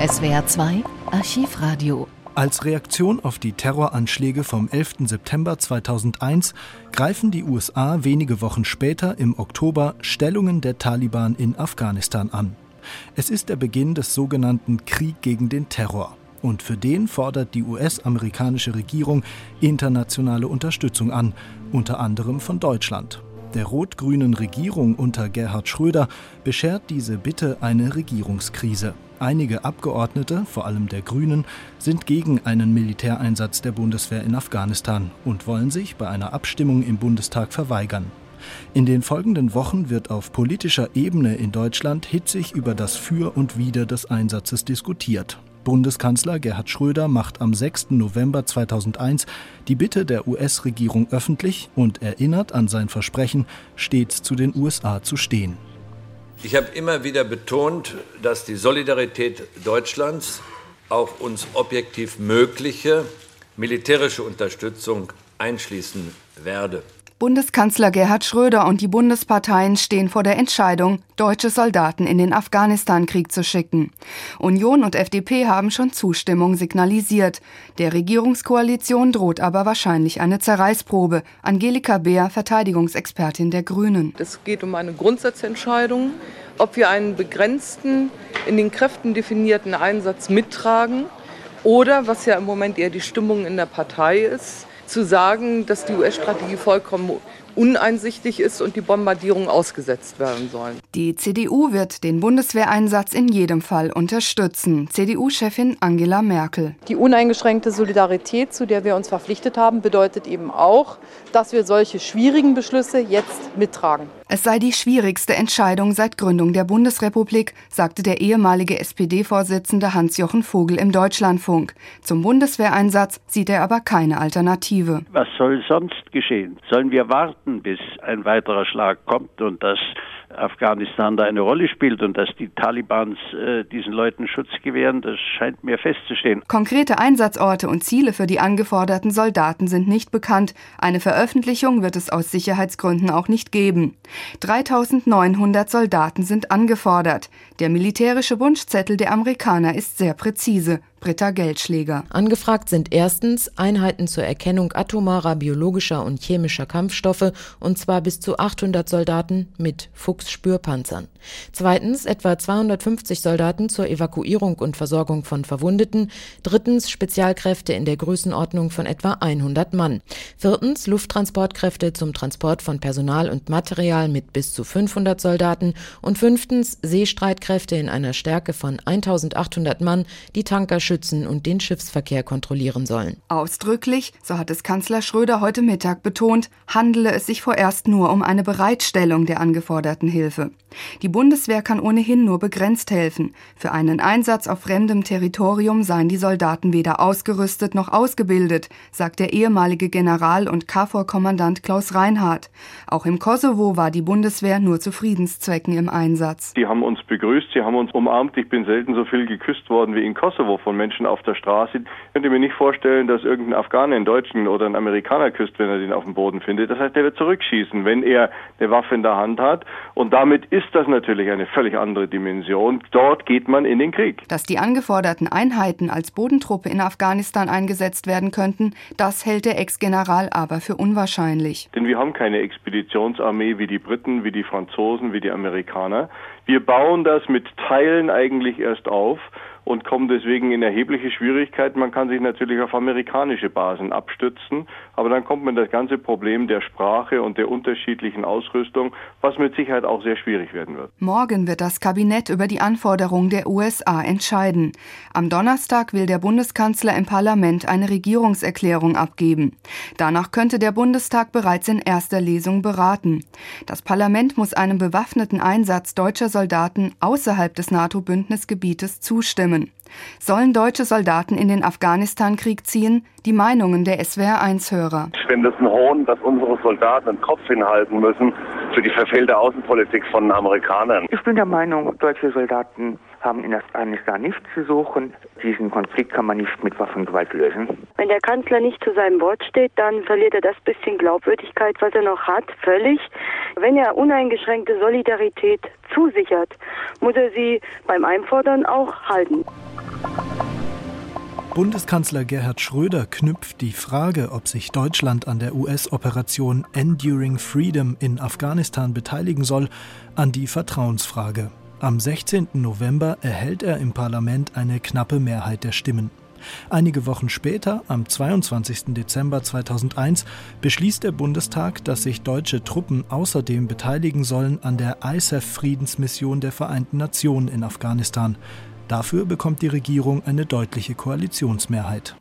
SWR 2 Archivradio. Als Reaktion auf die Terroranschläge vom 11. September 2001 greifen die USA wenige Wochen später im Oktober Stellungen der Taliban in Afghanistan an. Es ist der Beginn des sogenannten Krieg gegen den Terror. Und für den fordert die US-amerikanische Regierung internationale Unterstützung an, unter anderem von Deutschland. Der rot-grünen Regierung unter Gerhard Schröder beschert diese Bitte eine Regierungskrise. Einige Abgeordnete, vor allem der Grünen, sind gegen einen Militäreinsatz der Bundeswehr in Afghanistan und wollen sich bei einer Abstimmung im Bundestag verweigern. In den folgenden Wochen wird auf politischer Ebene in Deutschland hitzig über das Für und Wider des Einsatzes diskutiert. Bundeskanzler Gerhard Schröder macht am 6. November 2001 die Bitte der US-Regierung öffentlich und erinnert an sein Versprechen, stets zu den USA zu stehen. Ich habe immer wieder betont, dass die Solidarität Deutschlands auch uns objektiv mögliche militärische Unterstützung einschließen werde. Bundeskanzler Gerhard Schröder und die Bundesparteien stehen vor der Entscheidung, deutsche Soldaten in den Afghanistan-Krieg zu schicken. Union und FDP haben schon Zustimmung signalisiert. Der Regierungskoalition droht aber wahrscheinlich eine Zerreißprobe. Angelika Beer, Verteidigungsexpertin der Grünen. Es geht um eine Grundsatzentscheidung, ob wir einen begrenzten, in den Kräften definierten Einsatz mittragen oder, was ja im Moment eher die Stimmung in der Partei ist, zu sagen, dass die US-Strategie vollkommen uneinsichtig ist und die Bombardierung ausgesetzt werden sollen. Die CDU wird den Bundeswehreinsatz in jedem Fall unterstützen. CDU-Chefin Angela Merkel. Die uneingeschränkte Solidarität, zu der wir uns verpflichtet haben, bedeutet eben auch, dass wir solche schwierigen Beschlüsse jetzt mittragen. Es sei die schwierigste Entscheidung seit Gründung der Bundesrepublik, sagte der ehemalige SPD-Vorsitzende Hans-Jochen Vogel im Deutschlandfunk. Zum Bundeswehreinsatz sieht er aber keine Alternative. Was soll sonst geschehen? Sollen wir warten, bis ein weiterer Schlag kommt und das Afghanistan da eine Rolle spielt und dass die Talibans äh, diesen Leuten Schutz gewähren, das scheint mir festzustehen. Konkrete Einsatzorte und Ziele für die angeforderten Soldaten sind nicht bekannt. Eine Veröffentlichung wird es aus Sicherheitsgründen auch nicht geben. 3900 Soldaten sind angefordert. Der militärische Wunschzettel der Amerikaner ist sehr präzise. Britta Geldschläger. Angefragt sind erstens Einheiten zur Erkennung atomarer, biologischer und chemischer Kampfstoffe und zwar bis zu 800 Soldaten mit Fuchsspürpanzern. Zweitens etwa 250 Soldaten zur Evakuierung und Versorgung von Verwundeten. Drittens Spezialkräfte in der Größenordnung von etwa 100 Mann. Viertens Lufttransportkräfte zum Transport von Personal und Material mit bis zu 500 Soldaten. Und fünftens Seestreitkräfte in einer Stärke von 1800 Mann, die Tanker schützen und den Schiffsverkehr kontrollieren sollen. Ausdrücklich, so hat es Kanzler Schröder heute Mittag betont, handele es sich vorerst nur um eine Bereitstellung der angeforderten Hilfe. Die Bundeswehr kann ohnehin nur begrenzt helfen. Für einen Einsatz auf fremdem Territorium seien die Soldaten weder ausgerüstet noch ausgebildet, sagt der ehemalige General und KFOR-Kommandant Klaus Reinhardt. Auch im Kosovo war die Bundeswehr nur zu Friedenszwecken im Einsatz. Die haben uns begrüßt, sie haben uns umarmt. Ich bin selten so viel geküsst worden wie in Kosovo von Menschen auf der Straße. Ich könnte mir nicht vorstellen, dass irgendein Afghaner einen Deutschen oder einen Amerikaner küsst, wenn er den auf dem Boden findet. Das heißt, er wird zurückschießen, wenn er eine Waffe in der Hand hat. Und damit ist das natürlich eine völlig andere Dimension. Dort geht man in den Krieg. Dass die angeforderten Einheiten als Bodentruppe in Afghanistan eingesetzt werden könnten, das hält der Ex-General aber für unwahrscheinlich. Denn wir haben keine Expeditionsarmee wie die Briten, wie die Franzosen, wie die Amerikaner. Wir bauen das mit Teilen eigentlich erst auf und kommen deswegen in erhebliche Schwierigkeiten. Man kann sich natürlich auf amerikanische Basen abstützen, aber dann kommt man das ganze Problem der Sprache und der unterschiedlichen Ausrüstung, was mit Sicherheit auch sehr schwierig werden wird. Morgen wird das Kabinett über die Anforderungen der USA entscheiden. Am Donnerstag will der Bundeskanzler im Parlament eine Regierungserklärung abgeben. Danach könnte der Bundestag bereits in erster Lesung beraten. Das Parlament muss einem bewaffneten Einsatz deutscher Soldaten außerhalb des NATO-Bündnisgebietes zustimmen. Sollen deutsche Soldaten in den Afghanistan-Krieg ziehen? Die Meinungen der SWR1-Hörer. Ich finde es ein Hohn, dass unsere Soldaten den Kopf hinhalten müssen für die verfehlte Außenpolitik von Amerikanern. Ich bin der Meinung, deutsche Soldaten haben in Afghanistan nichts zu suchen. Diesen Konflikt kann man nicht mit Waffengewalt lösen. Wenn der Kanzler nicht zu seinem Wort steht, dann verliert er das bisschen Glaubwürdigkeit, was er noch hat, völlig. Wenn er uneingeschränkte Solidarität zusichert, muss er sie beim Einfordern auch halten. Bundeskanzler Gerhard Schröder knüpft die Frage, ob sich Deutschland an der US-Operation Enduring Freedom in Afghanistan beteiligen soll, an die Vertrauensfrage. Am 16. November erhält er im Parlament eine knappe Mehrheit der Stimmen. Einige Wochen später, am 22. Dezember 2001, beschließt der Bundestag, dass sich deutsche Truppen außerdem beteiligen sollen an der ISAF-Friedensmission der Vereinten Nationen in Afghanistan. Dafür bekommt die Regierung eine deutliche Koalitionsmehrheit.